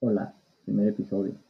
Hola, primer episodio.